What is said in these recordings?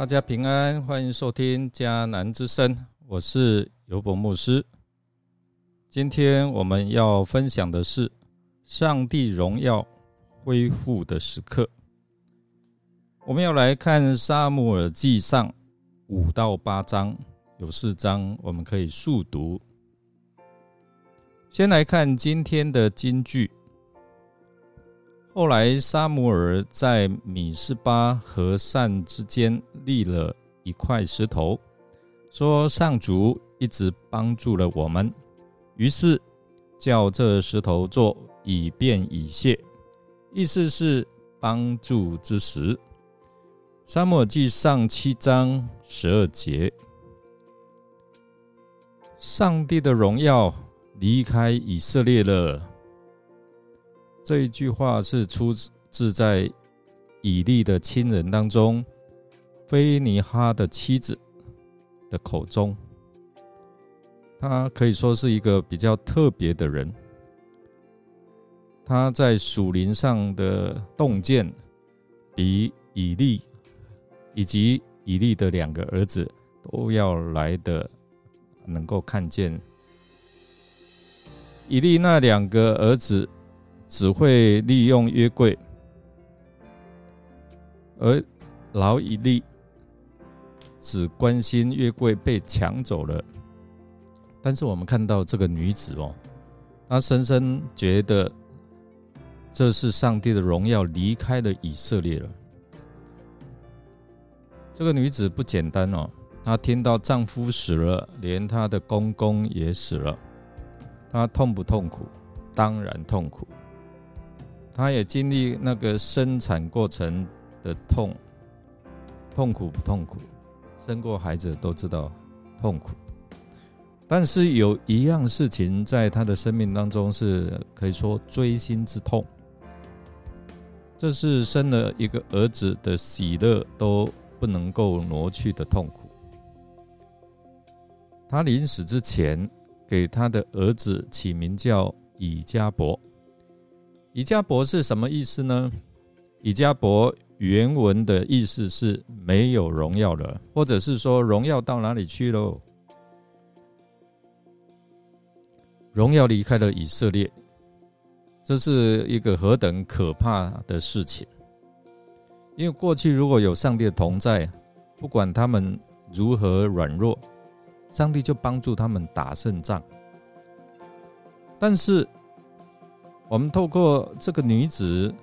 大家平安，欢迎收听迦南之声，我是尤伯牧师。今天我们要分享的是上帝荣耀恢复的时刻。我们要来看《沙姆尔记上》五到八章，有四章我们可以速读。先来看今天的金句。后来，沙姆尔在米斯巴和善之间立了一块石头，说：“上主一直帮助了我们。”于是叫这石头做以便以谢，意思是帮助之石。沙漠记上七章十二节，上帝的荣耀离开以色列了。这一句话是出自在以利的亲人当中，菲尼哈的妻子的口中。他可以说是一个比较特别的人。他在属灵上的洞见，比以利以及以利的两个儿子都要来的能够看见。以利那两个儿子。只会利用约柜，而劳以利只关心约柜被抢走了。但是我们看到这个女子哦，她深深觉得这是上帝的荣耀离开了以色列了。这个女子不简单哦，她听到丈夫死了，连她的公公也死了，她痛不痛苦？当然痛苦。他也经历那个生产过程的痛，痛苦不痛苦？生过孩子都知道痛苦。但是有一样事情在他的生命当中是可以说锥心之痛，这是生了一个儿子的喜乐都不能够挪去的痛苦。他临死之前给他的儿子起名叫以加伯。以加伯是什么意思呢？以加伯原文的意思是没有荣耀了，或者是说荣耀到哪里去喽？荣耀离开了以色列，这是一个何等可怕的事情！因为过去如果有上帝的同在，不管他们如何软弱，上帝就帮助他们打胜仗。但是，我们透过这个女子，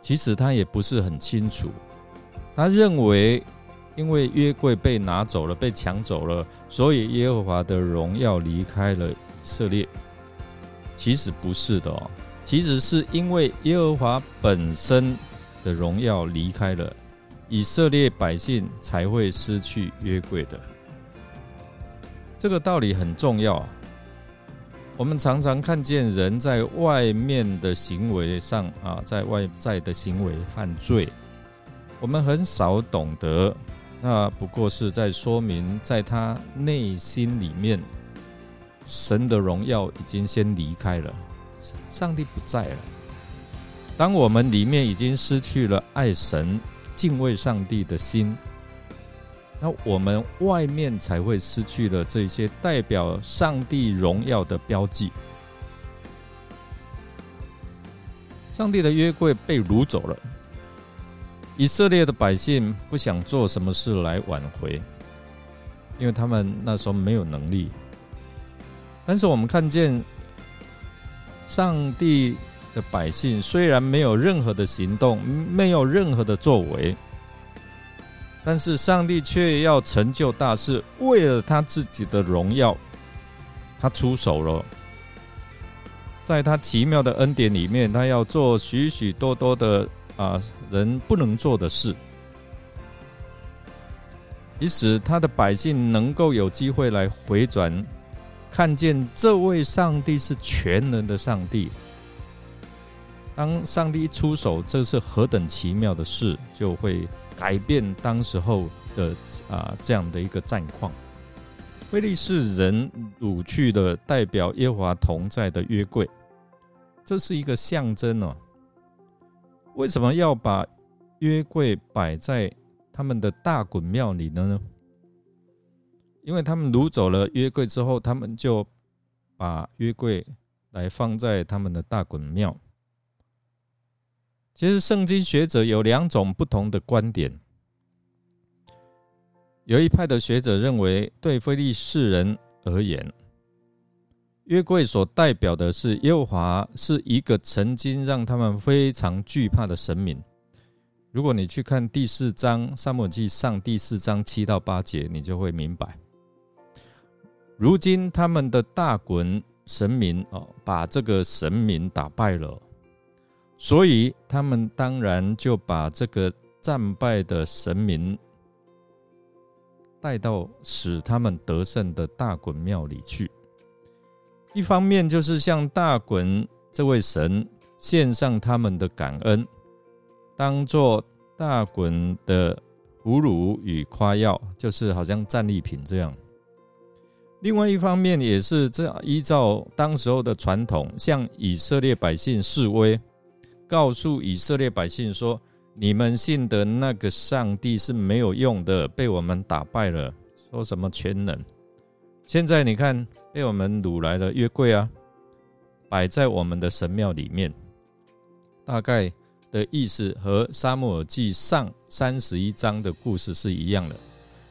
其实她也不是很清楚。她认为，因为约柜被拿走了、被抢走了，所以耶和华的荣耀离开了以色列。其实不是的哦，其实是因为耶和华本身的荣耀离开了以色列百姓，才会失去约柜的。这个道理很重要。我们常常看见人在外面的行为上啊，在外在的行为犯罪，我们很少懂得，那不过是在说明，在他内心里面，神的荣耀已经先离开了，上帝不在了。当我们里面已经失去了爱神、敬畏上帝的心。那我们外面才会失去了这些代表上帝荣耀的标记。上帝的约柜被掳走了，以色列的百姓不想做什么事来挽回，因为他们那时候没有能力。但是我们看见，上帝的百姓虽然没有任何的行动，没有任何的作为。但是上帝却要成就大事，为了他自己的荣耀，他出手了。在他奇妙的恩典里面，他要做许许多多的啊人不能做的事，以使他的百姓能够有机会来回转，看见这位上帝是全能的上帝。当上帝一出手，这是何等奇妙的事，就会。改变当时候的啊这样的一个战况，菲利士人掳去的代表耶和华同在的约柜，这是一个象征哦。为什么要把约柜摆在他们的大滚庙里呢？因为他们掳走了约柜之后，他们就把约柜来放在他们的大滚庙。其实圣经学者有两种不同的观点。有一派的学者认为，对非利士人而言，约柜所代表的是耶和华，是一个曾经让他们非常惧怕的神明。如果你去看第四章《撒母记上》第四章七到八节，你就会明白。如今他们的大衮神明哦，把这个神明打败了。所以他们当然就把这个战败的神明带到使他们得胜的大衮庙里去。一方面就是向大衮这位神献上他们的感恩，当做大衮的侮辱与夸耀，就是好像战利品这样。另外一方面也是这，依照当时候的传统，向以色列百姓示威。告诉以色列百姓说：“你们信的那个上帝是没有用的，被我们打败了。说什么全能？现在你看，被我们掳来了约柜啊，摆在我们的神庙里面。大概的意思和沙漠耳记上三十一章的故事是一样的。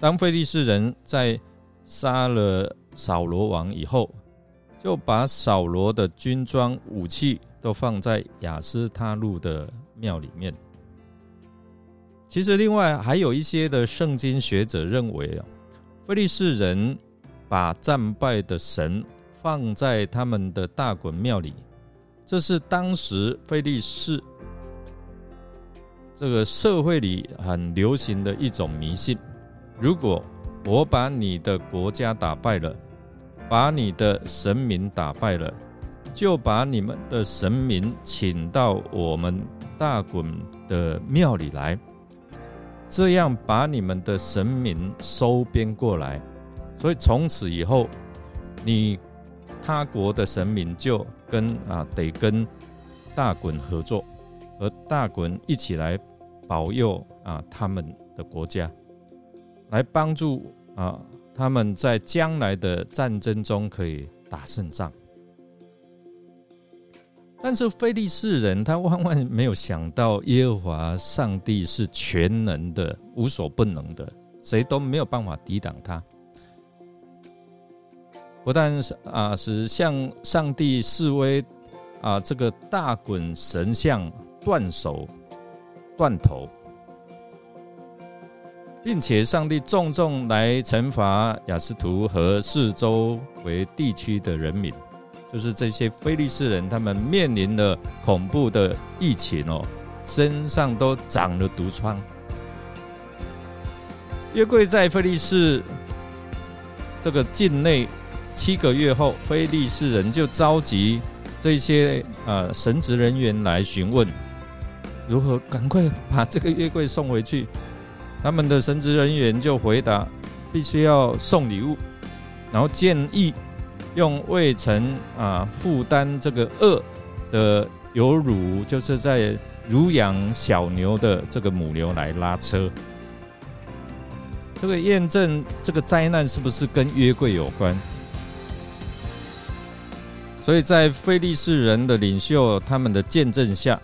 当菲利士人在杀了扫罗王以后，就把扫罗的军装武器。”都放在雅斯他路的庙里面。其实，另外还有一些的圣经学者认为啊，菲利士人把战败的神放在他们的大衮庙里，这是当时菲利士这个社会里很流行的一种迷信。如果我把你的国家打败了，把你的神明打败了。就把你们的神明请到我们大衮的庙里来，这样把你们的神明收编过来，所以从此以后，你他国的神明就跟啊得跟大衮合作，和大衮一起来保佑啊他们的国家，来帮助啊他们在将来的战争中可以打胜仗。但是菲利士人他万万没有想到，耶和华上帝是全能的、无所不能的，谁都没有办法抵挡他。不但是啊，是向上帝示威啊，这个大滚神像断手断头，并且上帝重重来惩罚雅斯图和四周为地区的人民。就是这些菲利士人，他们面临了恐怖的疫情哦，身上都长了毒疮。约柜在菲利士这个境内七个月后，菲利士人就召集这些呃神职人员来询问如何赶快把这个约柜送回去。他们的神职人员就回答：必须要送礼物，然后建议。用未曾啊负担这个恶的有乳，就是在乳养小牛的这个母牛来拉车，这个验证这个灾难是不是跟约柜有关？所以在非利士人的领袖他们的见证下，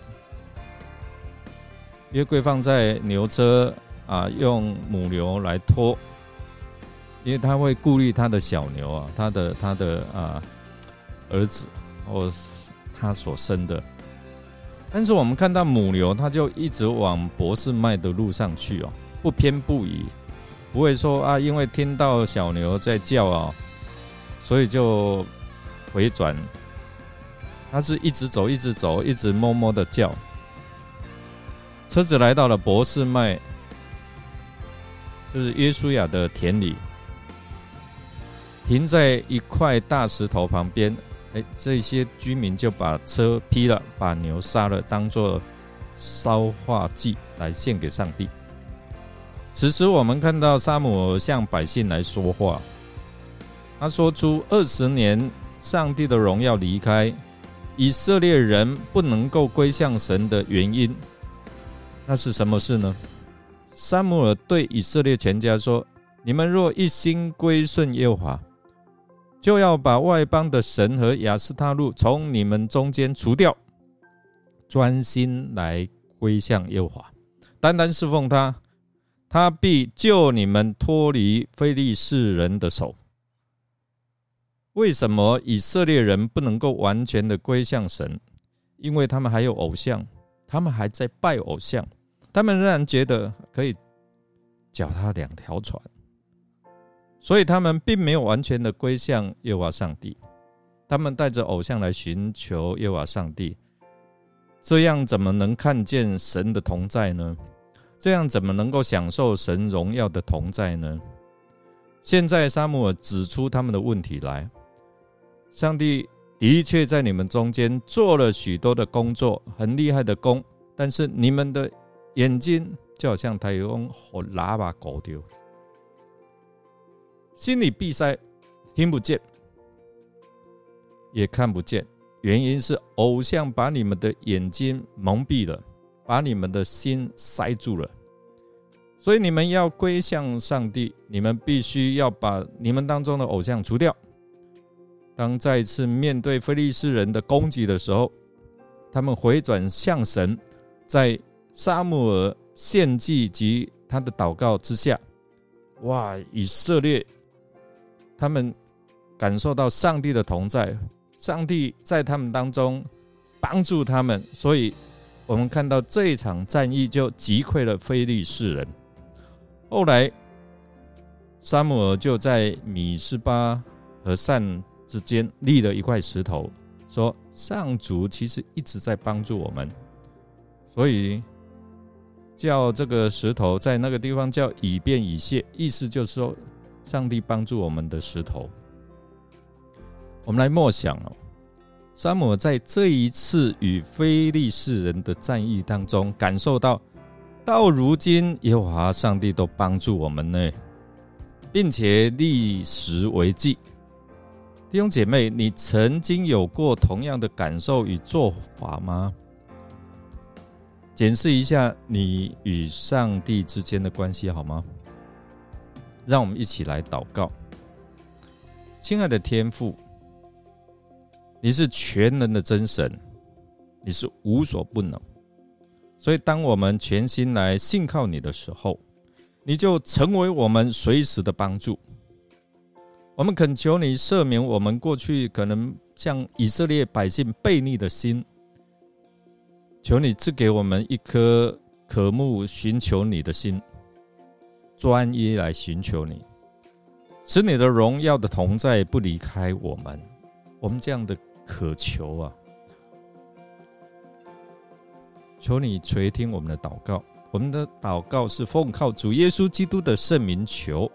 约柜放在牛车啊，用母牛来拖。因为他会顾虑他的小牛啊，他的他的啊儿子或他所生的，但是我们看到母牛，它就一直往博士麦的路上去哦，不偏不倚，不会说啊，因为听到小牛在叫啊，所以就回转，它是一直走，一直走，一直默默的叫。车子来到了博士麦，就是约书亚的田里。停在一块大石头旁边，哎，这些居民就把车劈了，把牛杀了，当做烧化祭来献给上帝。此时，我们看到沙姆向百姓来说话，他说出二十年上帝的荣耀离开以色列人不能够归向神的原因，那是什么事呢？撒母耳对以色列全家说：“你们若一心归顺耶和华，就要把外邦的神和亚斯他路从你们中间除掉，专心来归向耶和华，单单侍奉他，他必救你们脱离非利士人的手。”为什么以色列人不能够完全的归向神？因为他们还有偶像，他们还在拜偶像，他们仍然觉得可以脚踏两条船，所以他们并没有完全的归向耶和华上帝。他们带着偶像来寻求耶和华上帝，这样怎么能看见神的同在呢？这样怎么能够享受神荣耀的同在呢？现在沙姆尔指出他们的问题来。上帝的确在你们中间做了许多的工作，很厉害的工，但是你们的眼睛就好像台风和喇叭搞丢，心里闭塞，听不见，也看不见。原因是偶像把你们的眼睛蒙蔽了，把你们的心塞住了。所以你们要归向上帝，你们必须要把你们当中的偶像除掉。当再次面对非利士人的攻击的时候，他们回转向神，在沙姆尔献祭及他的祷告之下，哇！以色列他们感受到上帝的同在，上帝在他们当中帮助他们，所以我们看到这一场战役就击溃了非利士人。后来，沙姆尔就在米斯巴和善。之间立了一块石头，说上主其实一直在帮助我们，所以叫这个石头在那个地方叫以便以谢，意思就是说上帝帮助我们的石头。我们来默想哦，山姆在这一次与非利士人的战役当中，感受到到如今耶和华上帝都帮助我们呢，并且立时为记。弟兄姐妹，你曾经有过同样的感受与做法吗？检视一下你与上帝之间的关系好吗？让我们一起来祷告。亲爱的天父，你是全能的真神，你是无所不能，所以当我们全心来信靠你的时候，你就成为我们随时的帮助。我们恳求你赦免我们过去可能向以色列百姓背逆的心，求你赐给我们一颗渴慕寻求你的心，专一来寻求你，使你的荣耀的同在不离开我们。我们这样的渴求啊，求你垂听我们的祷告。我们的祷告是奉靠主耶稣基督的圣名求，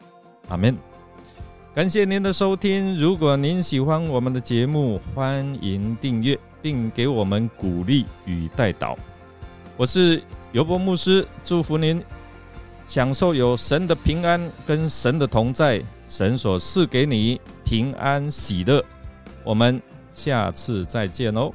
阿门。感谢您的收听。如果您喜欢我们的节目，欢迎订阅并给我们鼓励与带导。我是尤伯牧师，祝福您享受有神的平安跟神的同在，神所赐给你平安喜乐。我们下次再见哦。